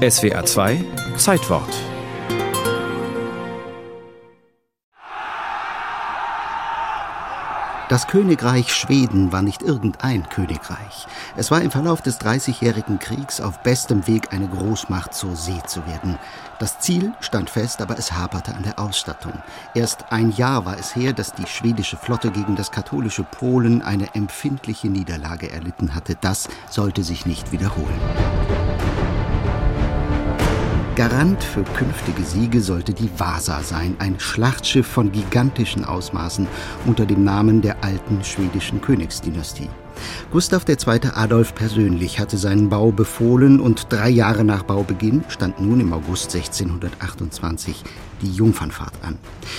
SWA 2 Zeitwort Das Königreich Schweden war nicht irgendein Königreich. Es war im Verlauf des Dreißigjährigen Kriegs auf bestem Weg, eine Großmacht zur See zu werden. Das Ziel stand fest, aber es haperte an der Ausstattung. Erst ein Jahr war es her, dass die schwedische Flotte gegen das katholische Polen eine empfindliche Niederlage erlitten hatte. Das sollte sich nicht wiederholen. Garant für künftige Siege sollte die Vasa sein, ein Schlachtschiff von gigantischen Ausmaßen unter dem Namen der alten schwedischen Königsdynastie. Gustav II. Adolf persönlich hatte seinen Bau befohlen und drei Jahre nach Baubeginn stand nun im August 1628 die Jungfernfahrt an.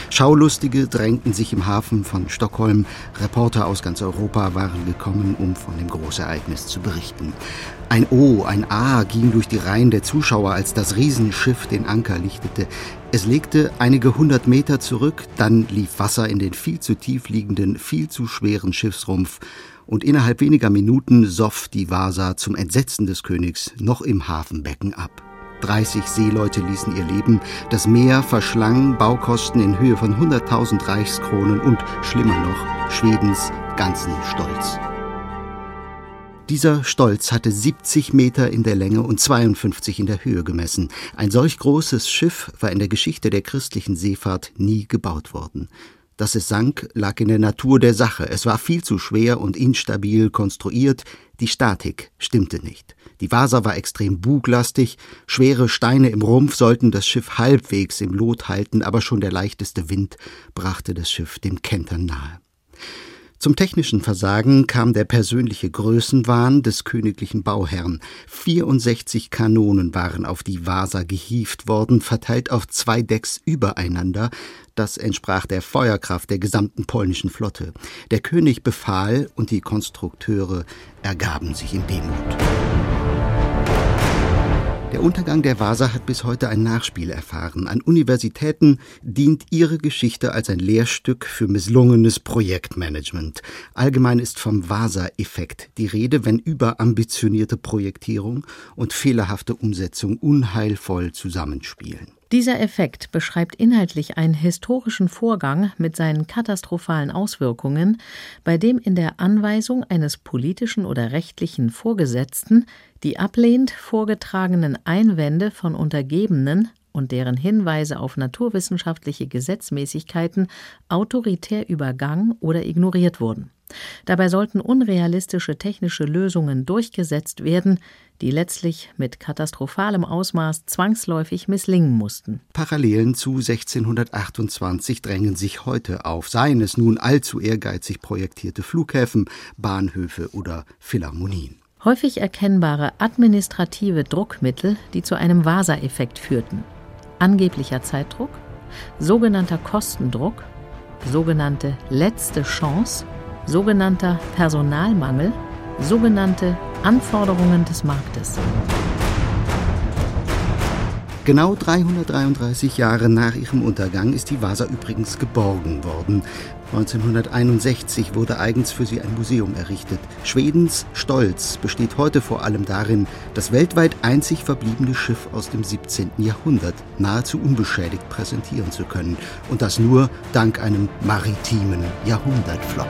Schaulustige drängten sich im Hafen von Stockholm, Reporter aus ganz Europa waren gekommen, um von dem Großereignis zu berichten. Ein O, ein A ging durch die Reihen der Zuschauer, als das Riesenschiff den Anker lichtete. Es legte einige hundert Meter zurück, dann lief Wasser in den viel zu tief liegenden, viel zu schweren Schiffsrumpf und innerhalb weniger Minuten soff die Vasa zum Entsetzen des Königs noch im Hafenbecken ab. 30 Seeleute ließen ihr Leben, das Meer verschlang Baukosten in Höhe von 100.000 Reichskronen und, schlimmer noch, Schwedens ganzen Stolz. Dieser Stolz hatte 70 Meter in der Länge und 52 in der Höhe gemessen. Ein solch großes Schiff war in der Geschichte der christlichen Seefahrt nie gebaut worden. Dass es sank, lag in der Natur der Sache. Es war viel zu schwer und instabil konstruiert. Die Statik stimmte nicht. Die Vasa war extrem buglastig. Schwere Steine im Rumpf sollten das Schiff halbwegs im Lot halten, aber schon der leichteste Wind brachte das Schiff dem Kentern nahe. Zum technischen Versagen kam der persönliche Größenwahn des königlichen Bauherrn. 64 Kanonen waren auf die Vasa gehievt worden, verteilt auf zwei Decks übereinander. Das entsprach der Feuerkraft der gesamten polnischen Flotte. Der König befahl und die Konstrukteure ergaben sich in Demut. Der Untergang der Vasa hat bis heute ein Nachspiel erfahren. An Universitäten dient ihre Geschichte als ein Lehrstück für misslungenes Projektmanagement. Allgemein ist vom Vasa-Effekt die Rede, wenn überambitionierte Projektierung und fehlerhafte Umsetzung unheilvoll zusammenspielen. Dieser Effekt beschreibt inhaltlich einen historischen Vorgang mit seinen katastrophalen Auswirkungen, bei dem in der Anweisung eines politischen oder rechtlichen Vorgesetzten die ablehnt vorgetragenen Einwände von Untergebenen und deren Hinweise auf naturwissenschaftliche Gesetzmäßigkeiten autoritär übergangen oder ignoriert wurden. Dabei sollten unrealistische technische Lösungen durchgesetzt werden, die letztlich mit katastrophalem Ausmaß zwangsläufig misslingen mussten. Parallelen zu 1628 drängen sich heute auf, seien es nun allzu ehrgeizig projektierte Flughäfen, Bahnhöfe oder Philharmonien häufig erkennbare administrative Druckmittel, die zu einem Vasa-Effekt führten. Angeblicher Zeitdruck, sogenannter Kostendruck, sogenannte letzte Chance, sogenannter Personalmangel, sogenannte Anforderungen des Marktes. Genau 333 Jahre nach ihrem Untergang ist die Vasa übrigens geborgen worden. 1961 wurde eigens für sie ein Museum errichtet. Schwedens Stolz besteht heute vor allem darin, das weltweit einzig verbliebene Schiff aus dem 17. Jahrhundert nahezu unbeschädigt präsentieren zu können. Und das nur dank einem maritimen Jahrhundertflop.